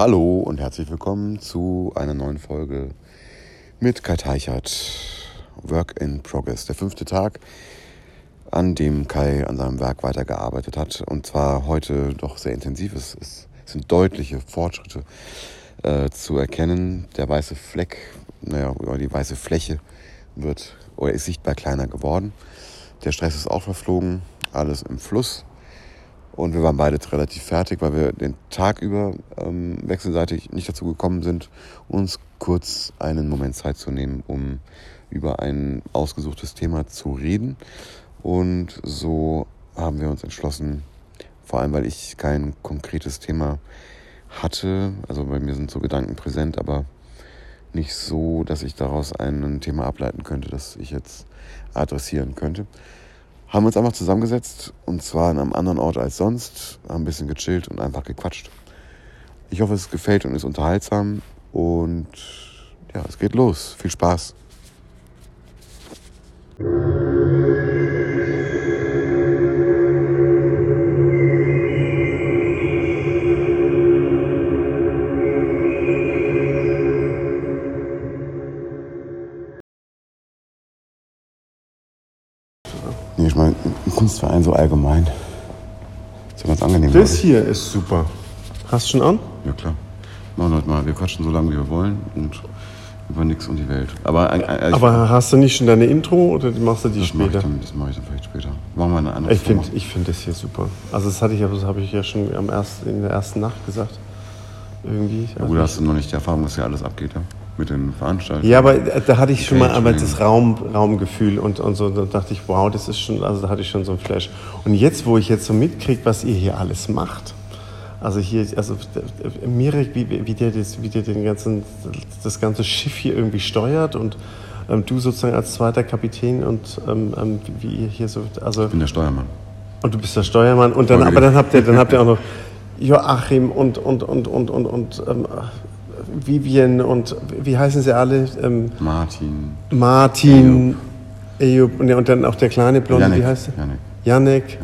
Hallo und herzlich willkommen zu einer neuen Folge mit Kai Teichert. Work in Progress. Der fünfte Tag, an dem Kai an seinem Werk weitergearbeitet hat. Und zwar heute doch sehr intensiv. Es, es sind deutliche Fortschritte äh, zu erkennen. Der weiße Fleck, naja, die weiße Fläche wird oder ist sichtbar kleiner geworden. Der Stress ist auch verflogen, alles im Fluss. Und wir waren beide relativ fertig, weil wir den Tag über ähm, wechselseitig nicht dazu gekommen sind, uns kurz einen Moment Zeit zu nehmen, um über ein ausgesuchtes Thema zu reden. Und so haben wir uns entschlossen, vor allem weil ich kein konkretes Thema hatte, also bei mir sind so Gedanken präsent, aber nicht so, dass ich daraus ein Thema ableiten könnte, das ich jetzt adressieren könnte haben uns einfach zusammengesetzt und zwar an einem anderen Ort als sonst, haben ein bisschen gechillt und einfach gequatscht. Ich hoffe, es gefällt und ist unterhaltsam und ja, es geht los. Viel Spaß. Ein Kunstverein so allgemein. Ist ja ganz angenehm. Das hier ist super. Hast du schon an? ich. Ja, klar. Machen wir mal. Wir quatschen so lange, wie wir wollen und über nichts und die Welt. Aber, äh, ich, Aber hast du nicht schon deine Intro oder machst du die das mache ich, später? dann- das mache ich dann vielleicht später. Machen wir eine andere Ich finde ich find das hier super. Also das hatte ich, das habe ich ja schon am ersten, in der ersten Nacht gesagt. Irgendwie. Ja, gut, da hast du noch nicht die Erfahrung, was hier alles abgeht, ja? Mit den Veranstaltungen. Ja, aber da hatte ich schon mal aber das Raum, Raumgefühl und, und so, da dachte ich, wow, das ist schon, also da hatte ich schon so ein Flash. Und jetzt, wo ich jetzt so mitkriege, was ihr hier alles macht, also hier, also Mirek, wie, wie, der das, wie der den ganzen, das ganze Schiff hier irgendwie steuert und ähm, du sozusagen als zweiter Kapitän und ähm, ähm, wie ihr hier so, also Ich bin der Steuermann. und du bist der Steuermann und dann, aber dann habt ihr, dann habt ihr auch noch Joachim und und und und und und ähm, Vivian und wie heißen sie alle? Ähm, Martin. Martin, Eyüp und, und dann auch der kleine Blonde, Janek. wie heißt er? Janek. Janek.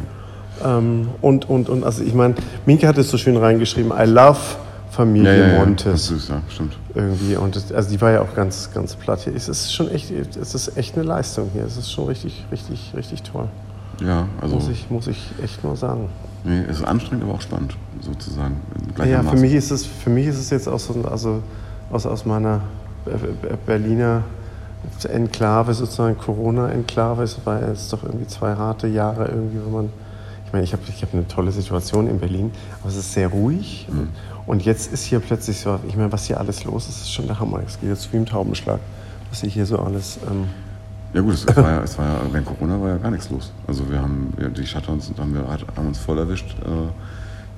Ähm, und, und, und, also ich meine, Minke hat es so schön reingeschrieben, I love Familie Ja, ja, ja. Das Montes. ist ja, stimmt. Irgendwie. Und das, also die war ja auch ganz, ganz platt hier. Es ist schon echt, es ist echt eine Leistung hier. Es ist schon richtig, richtig, richtig toll. Ja, also, Muss ich, muss ich echt nur sagen. Nee, es ist anstrengend, aber auch spannend, sozusagen. Ja, für mich ist es, für mich ist es jetzt aus, so- also aus, aus meiner Be- Be- Berliner Enklave, sozusagen Corona-Enklave. Es war jetzt doch irgendwie zwei harte Jahre irgendwie, wenn man. Ich meine, ich habe ich hab eine tolle Situation in Berlin, aber es ist sehr ruhig. Mhm. Und jetzt ist hier plötzlich so, ich meine, was hier alles los ist, ist schon der Hammer. Es geht jetzt wie im Taubenschlag, was hier so alles. Ähm, Ja gut, es, es, war ja, es war ja, während Corona war ja gar nichts los. Also wir haben, wir, die Shutdowns haben, wir, haben uns voll erwischt. Äh,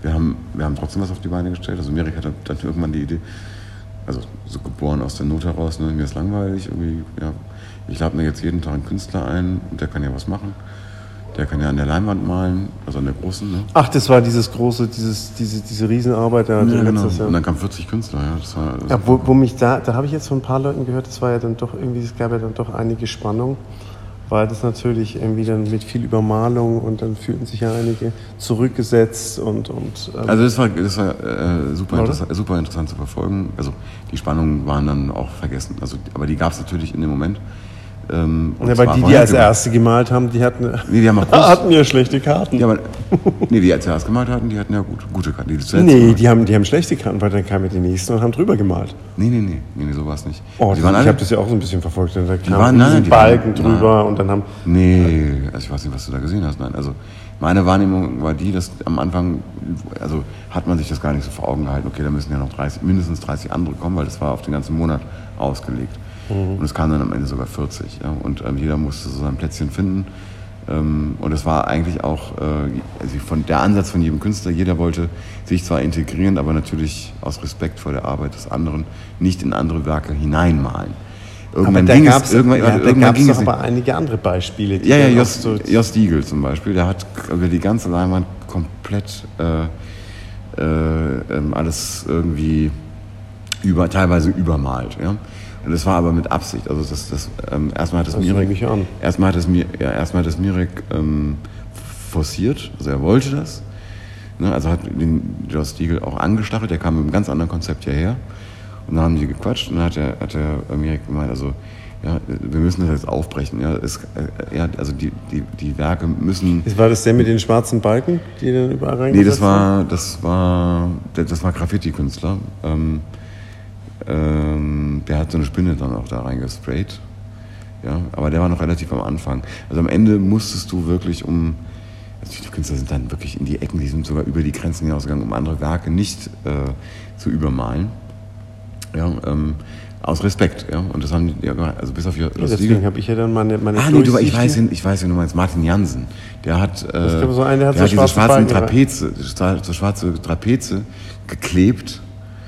Wir haben, wir haben trotzdem was auf die Beine gestellt. Also Merik hatte dann irgendwann die Idee, also so geboren aus der Not heraus, ne, mir ist langweilig, irgendwie, ja, ich lade mir jetzt jeden Tag einen Künstler ein und der kann ja was machen. Der kann ja an der Leinwand malen, also an der großen. Ne? Ach, das war dieses große, dieses, diese, diese Riesenarbeit da Ja, genau. Jahr. Und dann kamen 40 Künstler, ja. Das war, das Ja, wo, wo mich da, da habe ich jetzt von ein paar Leuten gehört, das war ja dann doch irgendwie, es gab ja dann doch einige Spannung, weil das natürlich irgendwie dann mit viel Übermalung und dann fühlten sich ja einige zurückgesetzt und, und ähm, Also das war, das war äh, super, interessant, super interessant zu verfolgen. Also die Spannungen waren dann auch vergessen. Also, aber die gab es natürlich in dem Moment. Ähm, und ja, weil die, die als erste gemalt haben, die hatten, Nee, die haben hatten ja schlechte Karten. ja, aber, nee, die als zuerst gemalt hatten, die hatten ja gut, gute Karten. Die nee, gemalt- die haben, die haben schlechte Karten, weil dann kamen die nächsten und haben drüber gemalt. nee, nee, nee, nee, nee, so war es nicht. Oh, die waren ich habe das ja auch so ein bisschen verfolgt. Da kamen waren- nein, die Balken waren- drüber und dann haben Nee, also ich weiß nicht, was du da gesehen hast. Nein, also meine Wahrnehmung war die, dass am Anfang, also hat man sich das gar nicht so vor Augen gehalten. Okay, da müssen ja noch 30, mindestens 30 andere kommen, weil das war auf den ganzen Monat ausgelegt. Und es kamen dann am Ende sogar 40. Ja? Und ähm, jeder musste so sein Plätzchen finden. Ähm, und es war eigentlich auch äh, also von der Ansatz von jedem Künstler. Jeder wollte sich zwar integrieren, aber natürlich aus Respekt vor der Arbeit des anderen nicht in andere Werke hineinmalen. Irgendwann aber da ging gab es, irgendwann, ja, da irgendwann gab's ging es aber einige andere Beispiele. die Ja, ja, dann auch Jos, so- Jos Diegel zum Beispiel, der hat über die ganze Leinwand komplett äh, äh, ähm, alles irgendwie über, teilweise übermalt. Ja? Das war aber mit Absicht. Also das, das, ähm, erstmal hat das, Das Mirek, erstmal hat das, Mir- ja, erstmal hat das Mirek ähm, forciert, also er wollte das. Ne, also hat den Joss Stiegel auch angestachelt, der kam mit einem ganz anderen Konzept hierher. Und dann haben die gequatscht und dann hat er, hat er mir gemeint, also ja, wir müssen das jetzt aufbrechen. Ja, es, äh, ja also die, die, die Werke müssen. War das der mit den schwarzen Balken, die dann überall reingesetzt Nee, das war, das war, das war Graffiti-Künstler. Ähm, ähm, der hat so eine Spinne dann auch da reingesprayt. Ja, aber der war noch relativ am Anfang. Also am Ende musstest du wirklich um, also die Künstler sind dann wirklich in die Ecken, die sind sogar über die Grenzen hinausgegangen, um andere Werke nicht äh, zu übermalen. Ja, ähm, aus Respekt, ja. Und das haben die, ja, also bis auf ja, Deswegen habe ich ja dann meine, meine Ah, nee, du, ich weiß, ich weiß, wie du meinst, Martin Jansen. Der hat, äh, so einen, der hat, der so hat diese schwarzen Trapeze, so schwarze Trapeze geklebt.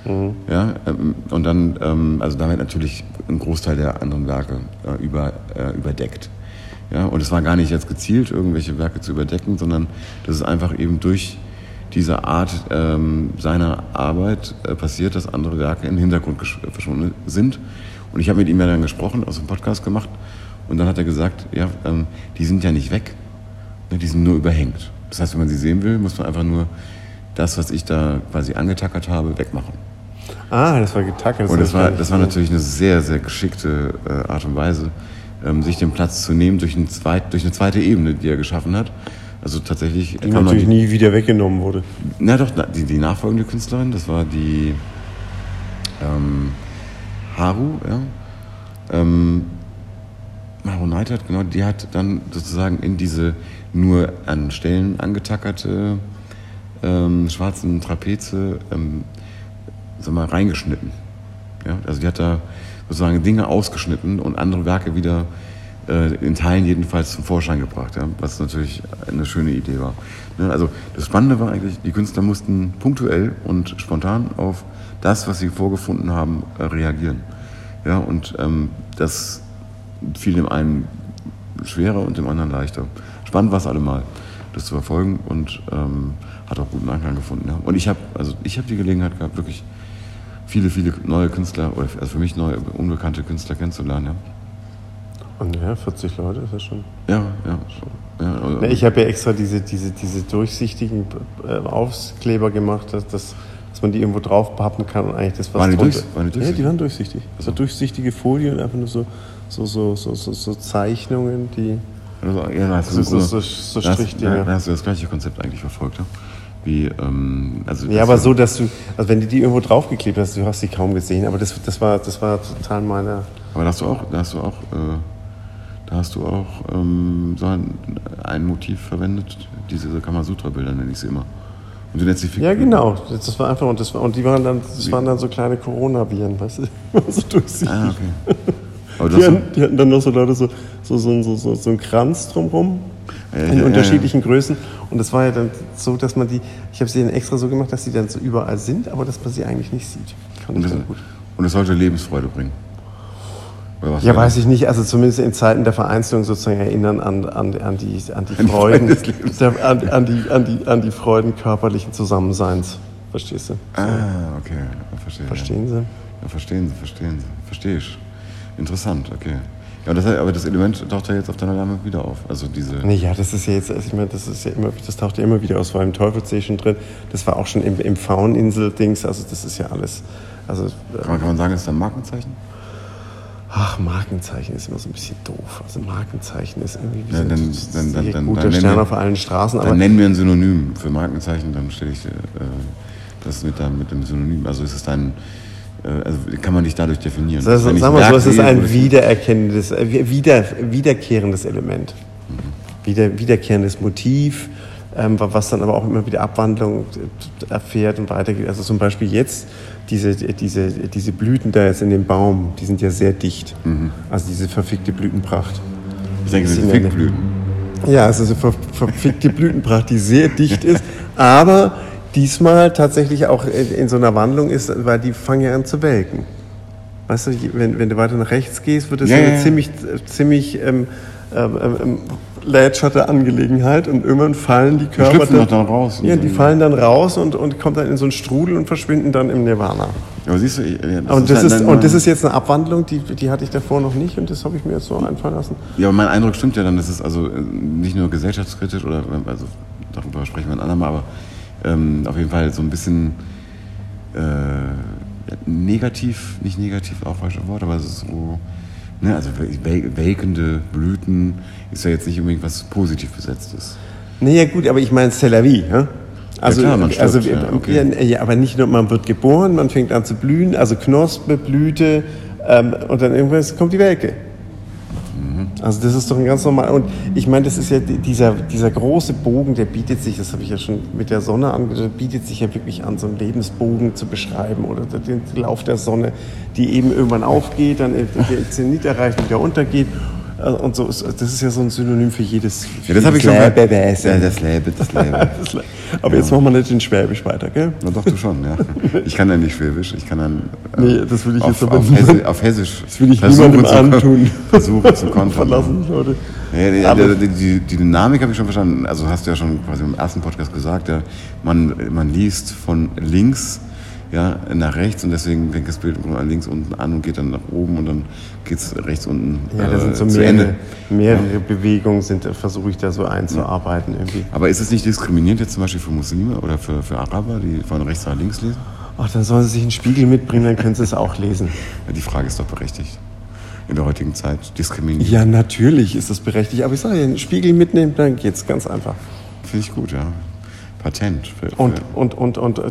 Mhm. Ja, ähm, und dann, ähm, also damit natürlich ein Großteil der anderen Werke äh, über, äh, überdeckt. Ja, und es war gar nicht jetzt gezielt, irgendwelche Werke zu überdecken, sondern das ist einfach eben durch diese Art ähm, seiner Arbeit äh, passiert, dass andere Werke in den Hintergrund verschwunden sind. Und ich habe mit ihm ja dann gesprochen, aus dem Podcast gemacht. Und dann hat er gesagt, ja, ähm, die sind ja nicht weg, ne, die sind nur überhängt. Das heißt, wenn man sie sehen will, muss man einfach nur das, was ich da quasi angetackert habe, wegmachen. Ah, das war getackert. Das und das war, das war natürlich eine sehr, sehr geschickte äh, Art und Weise, ähm, sich den Platz zu nehmen durch, zweit, durch eine zweite Ebene, die er geschaffen hat. Also tatsächlich. Die natürlich die, nie wieder weggenommen wurde. Na doch, die, die nachfolgende Künstlerin, das war die ähm, Haru, ja. Ähm, Haru Neidhardt, genau, die hat dann sozusagen in diese nur an Stellen angetackerte ähm, schwarzen Trapeze ähm, sag mal, reingeschnitten. Ja? Also die hat da sozusagen Dinge ausgeschnitten und andere Werke wieder äh, in Teilen jedenfalls zum Vorschein gebracht, ja, was natürlich eine schöne Idee war. Ne, also das Spannende war eigentlich, die Künstler mussten punktuell und spontan auf das, was sie vorgefunden haben, äh, reagieren. Ja, und ähm, das fiel dem einen schwerer und dem anderen leichter. Spannend war es allemal, das zu verfolgen und ähm, hat auch guten Anklang gefunden. Ja. Und ich habe also hab die Gelegenheit gehabt, wirklich viele, viele neue Künstler, oder also für mich neue, unbekannte Künstler kennenzulernen. Ja. Und ja, 40 Leute ist das schon. Ja, ja. ja also ich habe ja extra diese, diese, diese durchsichtigen äh, Aufkleber gemacht, dass, dass, dass man die irgendwo drauf pappen kann und eigentlich das was waren die, durch, waren die durchsichtig? Ja, die waren durchsichtig. Also durchsichtige Folien und einfach nur so, so, so, so, so, so Zeichnungen, die. Also, ja, so, so, so, so Strichdinge. Da hast du das gleiche Konzept eigentlich verfolgt, ja? Wie, ähm, also ja, aber so, dass du, also wenn du die irgendwo draufgeklebt hast, du hast sie kaum gesehen, aber das, das, war, das war total meine. Aber da hast du auch, da hast du auch äh, da hast du auch ähm, so ein, ein, Motiv verwendet, diese Kamasutra-Bilder nenne ich sie immer. Und du nennst sie. Ja, genau. Das war einfach, und, das war, und die waren dann, das waren dann so kleine Coronaviren, weißt du? so durchsichtig. Ah, okay. Die hatten, die, hatten, dann noch so Leute so, so, so, so, so, so einen Kranz drumherum ja, in ja, unterschiedlichen ja, Größen. Und das war ja dann so, dass man die, ich habe sie dann extra so gemacht, dass sie dann so überall sind, aber dass man sie eigentlich nicht sieht. Und, das, und es sollte Lebensfreude bringen ja, weiß ich nicht. Also zumindest in Zeiten der Vereinzelung sozusagen erinnern an, an, an, die, an die Freuden, an, an, die, an, die, an die Freuden körperlichen Zusammenseins. Verstehst du? Ah, okay. Verstehe. Verstehen Sie? Ja, verstehen Sie, verstehen Sie. Verstehe ich. Interessant, okay. Ja, das, aber das Element taucht ja jetzt auf deiner Lame wieder auf. Also diese. Nee, ja, das ist ja jetzt, ich meine, das ist ja immer, das taucht ja immer wieder aus, weil im Teufelsee schon drin. Das war auch schon im, im Fauninsel-Dings, also das ist ja alles. Also, kann, man, kann man sagen, das ist ein Markenzeichen? Ach, Markenzeichen ist immer so ein bisschen doof. Also Markenzeichen ist irgendwie wie ja, dann, so ein dann, dann, guter Stern wir, auf allen Straßen. Dann nennen wir ein Synonym für Markenzeichen, dann stelle ich äh, das mit, mit dem Synonym. Also ist es dann, also kann man dich dadurch definieren. Heißt, sagen wir so, es ist ein wiedererkennendes, äh, wieder, wiederkehrendes Element. Mhm. Wieder, wiederkehrendes Motiv, ähm, was dann aber auch immer wieder Abwandlung erfährt und weitergeht. Also zum Beispiel jetzt diese, diese, diese Blüten da jetzt in dem Baum, die sind ja sehr dicht. Mhm. Also diese verfickte Blütenpracht. Ich denke, das sind Fickblüten. Ja, es ist eine ver verfickte Blütenpracht, die sehr dicht ist, aber diesmal tatsächlich auch in so einer Wandlung ist, weil die fangen ja an zu welken. Weißt du, wenn, wenn du weiter nach rechts gehst, wird es ja, ja, ja. ziemlich, ziemlich ähm, ähm, ähm, lätscherte Angelegenheit und irgendwann fallen die Körper die dann, dann raus. Ja, die fallen dann raus und, und kommen dann in so einen Strudel und verschwinden dann im Nirvana. Aber siehst du, das und, das ist, ist und das ist jetzt eine Abwandlung, die, die hatte ich davor noch nicht und das habe ich mir jetzt so einfallen lassen. Ja, aber mein Eindruck stimmt ja dann, das ist also äh, nicht nur gesellschaftskritisch oder also darüber sprechen wir ein andermal, aber ähm, auf jeden Fall so ein bisschen äh, negativ, nicht negativ, auch falsches Wort, aber ist so, ne, also welkende Blüten ist ja jetzt nicht unbedingt was positiv besetztes. Naja gut, aber ich meine C'est la vie, ja? Also, ja klar, man stirbt, also ja, okay. ja, aber nicht nur, man wird geboren, man fängt an zu blühen, also Knospe, Blüte ähm, und dann irgendwann kommt die Welke. Also das ist doch ein ganz normal. Und ich meine, das ist ja dieser, dieser große Bogen, der bietet sich, das habe ich ja schon mit der Sonne angedeutet, bietet sich ja wirklich an, so einen Lebensbogen zu beschreiben oder den Lauf der Sonne, die eben irgendwann aufgeht, dann den Zenit erreicht, wieder untergeht und so, das ist ja so ein Synonym für jedes. Ja, das habe ich schon mal. Ja, das Lebe, das Lebe. Aber ja. jetzt machen wir nicht in Schwäbisch weiter, gell? Na doch, du schon, ja. Ich kann ja nicht Schwäbisch, ich kann dann. Äh, nee, das will ich auf, jetzt aber auf, Hessi, auf Hessisch. Das will ich niemandem zu, antun. Versuche zu kontern. Verlassen, Leute. Ja, die, die, die, die, Dynamik habe ich schon verstanden. Also hast du ja schon quasi im ersten Podcast gesagt, ja, man, man liest von links ja, nach rechts und deswegen fängt das Bild an links unten an und geht dann nach oben und dann geht es rechts unten ja, das sind so äh, mehrere, Ende. mehrere ja. Bewegungen, sind, versuche ich da so einzuarbeiten irgendwie. Aber ist es nicht diskriminierend jetzt zum Beispiel für Muslime oder für, für Araber, die von rechts nach links lesen? Ach, dann sollen sie sich einen Spiegel mitbringen, dann können sie es auch lesen. Ja, die Frage ist doch berechtigt. In der heutigen Zeit diskriminieren. Ja, natürlich ist das berechtigt. Aber ich sage ja, einen Spiegel mitnehmen, dann geht es ganz einfach. Finde ich gut, ja. Patent. Für, für und, und, und, und äh,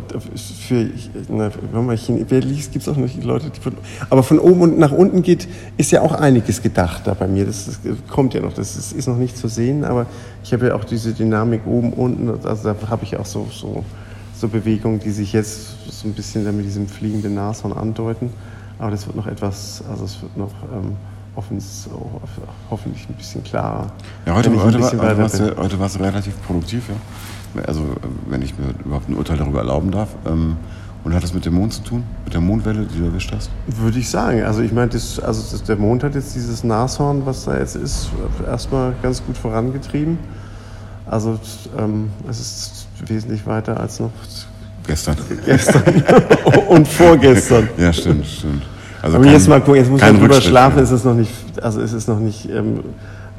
für, na, wenn man wer liest, gibt es auch noch Leute, die von, aber von oben und nach unten geht, ist ja auch einiges gedacht da bei mir. Das, das kommt ja noch, das ist, ist, noch nicht zu sehen, aber ich habe ja auch diese Dynamik oben, unten, also da habe ich auch so, so, so Bewegungen, die sich jetzt so ein bisschen mit diesem fliegenden Nashorn andeuten. Aber das wird noch etwas, also es wird noch ähm, hoffentlich ein bisschen klarer. Ja, heute, heute, war, heute, warst du, heute warst du relativ produktiv, ja also wenn ich mir überhaupt ein Urteil darüber erlauben darf. Ähm, und hat das mit dem Mond zu tun? Mit der Mondwelle, die du erwischt hast? Würde ich sagen. Also ich meine, also das, der Mond hat jetzt dieses Nashorn, was da jetzt ist, erstmal ganz gut vorangetrieben. Also ähm, es ist wesentlich weiter als noch gestern. Gestern und vorgestern. Ja, stimmt, stimmt. Also Aber kein, jetzt mal gucken, jetzt muss man drüber schlafen, ist es noch nicht, also ist es noch nicht, ähm,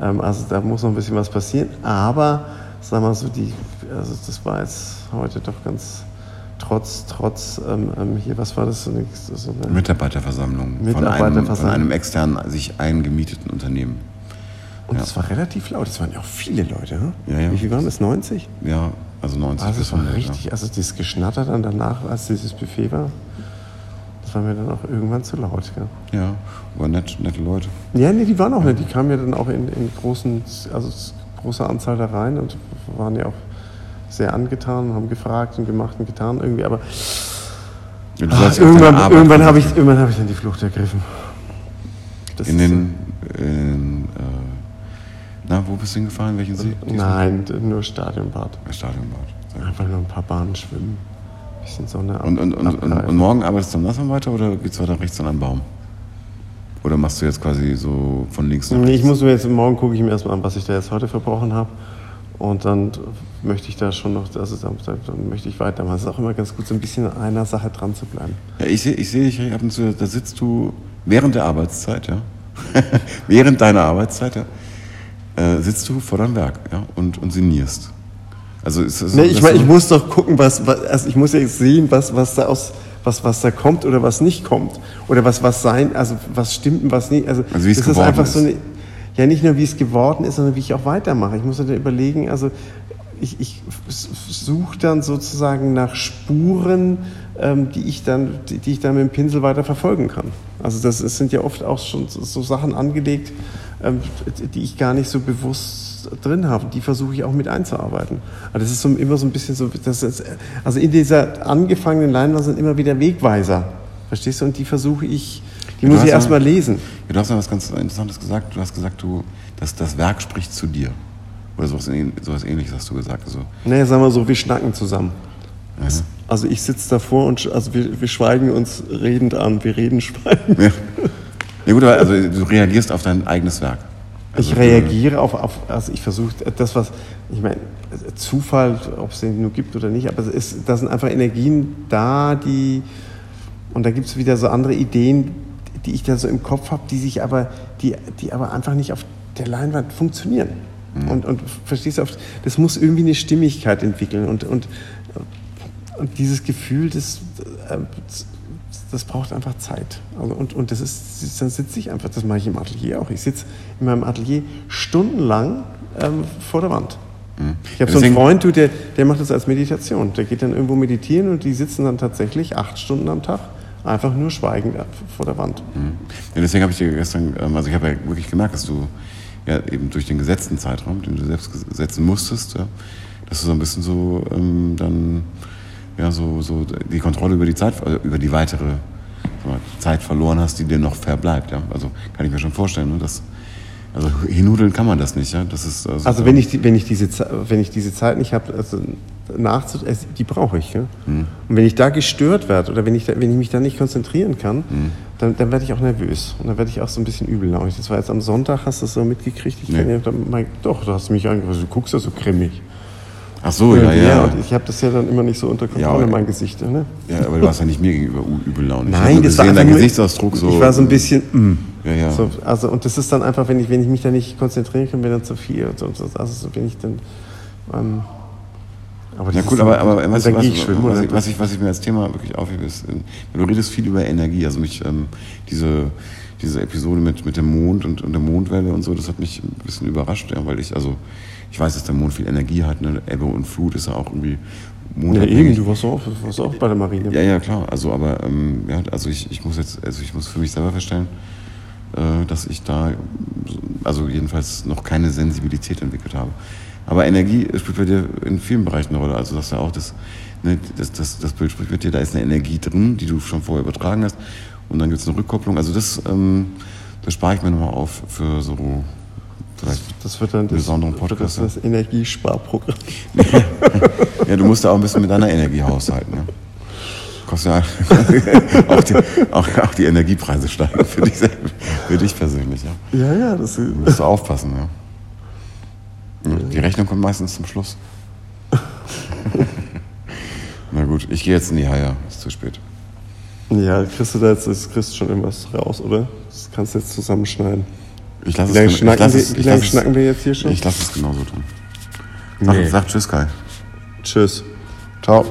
ähm, also da muss noch ein bisschen was passieren. Aber, wir mal so, die also das war jetzt heute doch ganz trotz, trotz ähm, ähm hier, was war das? So eine, so eine Mitarbeiterversammlung, Mitarbeiterversammlung. Von, einem, von einem externen, sich eingemieteten Unternehmen. Und ja. war relativ laut, es waren ja auch viele Leute. Hm? Ja, ja. Wie viel waren das? 90? Ja, also 90. Also es war richtig, ja. also das Geschnatter dann danach, als dieses Buffet war, das war mir dann auch irgendwann zu laut. Ja, ja waren nett, nette Leute. Ja, nee, die waren auch nett, die kamen ja dann auch in, in großen, also großer Anzahl da rein und waren ja auch sehr angetan, haben gefragt und gemacht und getan irgendwie, aber ach, irgendwann, irgendwann habe ich, irgendwann hab ich dann die Flucht ergriffen. Das in den, in, äh, na, wo bist du hingefahren? Welchen See? Nein, nur Stadionbad. Stadionbad. Einfach nur ein paar Bahnen schwimmen. Bisschen Sonne und, und, und, und, und morgen arbeitest du am Nassern weiter oder geht es weiter rechts an einem Baum? Oder machst du jetzt quasi so von links nach rechts? Nee, ich muss mir jetzt, morgen gucke ich mir erstmal an, was ich da jetzt heute verbrochen habe. Und dann möchte ich da schon noch, also dann, dann möchte ich weitermachen. Es ist auch immer ganz gut, so ein bisschen an einer Sache dran zu bleiben. Ja, ich sehe ich seh dich ab und zu, da sitzt du während der Arbeitszeit, ja. während deiner Arbeitszeit, ja, äh, sitzt du vor deinem Werk, ja, und, und sinnierst. Also ist das, nee, ich meine, ich muss doch gucken, was, was also ich muss ja sehen, was, was da aus, was, was da kommt oder was nicht kommt. Oder was, was sein, also was stimmt und was nicht. Also, also wie es das ist einfach ist. so eine, ja nicht nur wie es geworden ist, sondern wie ich auch weitermache. Ich muss dann überlegen, also ich, ich suche dann sozusagen nach Spuren, ähm, die, ich dann, die, die, ich dann mit dem Pinsel weiter verfolgen kann. Also das, das sind ja oft auch schon so, so Sachen angelegt, ähm, die ich gar nicht so bewusst drin habe. Die versuche ich auch mit einzuarbeiten. Aber das ist so, immer so ein bisschen so, das ist, also in dieser angefangenen Leinwand sind immer wieder Wegweiser. Verstehst du? Und die versuche ich die muss ich erstmal lesen. Ja, du hast ja was ganz Interessantes gesagt. Du hast gesagt, du, dass das Werk spricht zu dir. Oder sowas, sowas ähnliches hast du gesagt. Also. Nee, sagen wir so, wir schnacken zusammen. Ja. Also ich sitze davor und also wir, wir schweigen uns redend an. Wir reden, schweigen. Ja. ja gut, also du reagierst auf dein eigenes Werk. Also ich reagiere auf, auf, also ich versuche das, was, ich meine, Zufall, ob es den nur gibt oder nicht, aber es ist, da sind einfach Energien da, die, und da gibt es wieder so andere Ideen, die ich da so im Kopf habe, die sich aber, die, die aber einfach nicht auf der Leinwand funktionieren. Mhm. Und, und verstehst du, das muss irgendwie eine Stimmigkeit entwickeln. Und, und und dieses Gefühl, das, äh, das braucht einfach Zeit. Also und, und das ist, dann sitze ich einfach, das mache ich im Atelier auch. Ich sitze in meinem Atelier stundenlang ähm, vor der Wand. Mhm. Ich habe so einen Freund, der, der macht das als Meditation. Der geht dann irgendwo meditieren und die sitzen dann tatsächlich acht Stunden am Tag einfach nur schweigend vor der Wand. Mhm. Ja, deswegen habe ich dir gestern, ähm, also ich habe ja wirklich gemerkt, dass du ja eben durch den gesetzten Zeitraum, den du selbst setzen musstest, ja, dass du so ein bisschen so ähm, dann ja so, so die Kontrolle über die Zeit, äh, über die weitere Zeit verloren hast, die dir noch verbleibt. Ja? Also kann ich mir schon vorstellen, ne, dass also hinnudeln kann man das nicht, ja. Das ist also, also wenn ich die, wenn ich diese wenn ich diese Zeit nicht habe, also nachzu die brauche ich. Ja? Mhm. Und wenn ich da gestört werde oder wenn ich da, wenn ich mich da nicht konzentrieren kann, mhm. dann, dann werde ich auch nervös und dann werde ich auch so ein bisschen übellaunig. Das war jetzt am Sonntag, hast du das so mitgekriegt? Ich nee. ja, mein, doch, du hast mich angerufen, du guckst ja so grimmig. Ach so, ja, ja. ja. Und ich habe das ja dann immer nicht so unter Kontrolle, ja, mein Gesicht. Ne? Ja, aber du warst ja nicht mir gegenüber übellaunig. Nein, das war dein Gesichtsausdruck so. Ich war so ein bisschen. Mm. Ja, ja. So, also, und das ist dann einfach, wenn ich, wenn ich mich da nicht konzentrieren kann, wäre dann zu viel. Und so, also, wenn ich dann. Ähm, aber ja gut, aber, aber was, was, was, was, ich, was ich mir als Thema wirklich aufhebe, ist, du redest viel über Energie. Also mich, ähm, diese, diese Episode mit, mit dem Mond und, und der Mondwelle und so, das hat mich ein bisschen überrascht, ja, weil ich, also ich weiß, dass der Mond viel Energie hat, ne? Ebbe und Flut ist ja auch irgendwie ja, eben, du warst auch, warst auch bei der Marine. Ja, ja, klar. Also, aber ähm, ja, also ich, ich muss jetzt, also ich muss für mich selber feststellen, äh, dass ich da, also jedenfalls noch keine Sensibilität entwickelt habe. Aber Energie spielt bei dir in vielen Bereichen eine Rolle. Also, dass du auch das, ne, das, das, das Bild spricht mit dir, da ist eine Energie drin, die du schon vorher übertragen hast. Und dann gibt es eine Rückkopplung. Also, das, ähm, das spare ich mir nochmal auf für so Vielleicht das wird dann das, besonderen Podcast. Das, das Energiesparprogramm. ja, du musst da auch ein bisschen mit deiner Energie haushalten. Ne? Kostet ja auch, die, auch, auch, die Energiepreise steigen für dich, für dich persönlich. Ja, ja. ja das du musst du aufpassen. Ja. Die Rechnung kommt meistens zum Schluss. Na gut, ich gehe jetzt in die Haie. Ist zu spät. Ja, kriegst du da jetzt kriegst du schon irgendwas raus, oder? Das kannst du jetzt zusammenschneiden. Ich lasse es, schnacken, lass es, wie lange schnacken wir jetzt hier schon? Ich lasse es genauso tun. Sag, nee. sag Tschüss, Kai. Tschüss. Ciao.